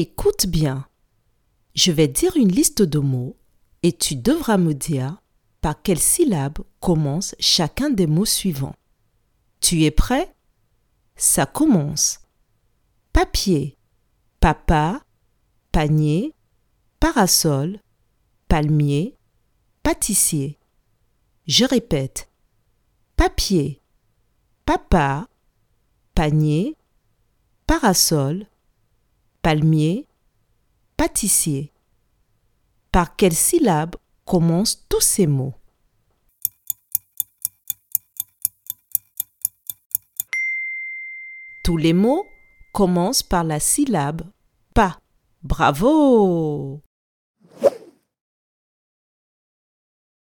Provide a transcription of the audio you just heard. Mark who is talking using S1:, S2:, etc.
S1: Écoute bien. Je vais dire une liste de mots et tu devras me dire par quelle syllabe commence chacun des mots suivants. Tu es prêt? Ça commence. Papier, papa, panier, parasol, palmier, pâtissier. Je répète. Papier, papa, panier, parasol, palmier, pâtissier. Par quelle syllabe commencent tous ces mots? Tous les mots commencent par la syllabe pas. Bravo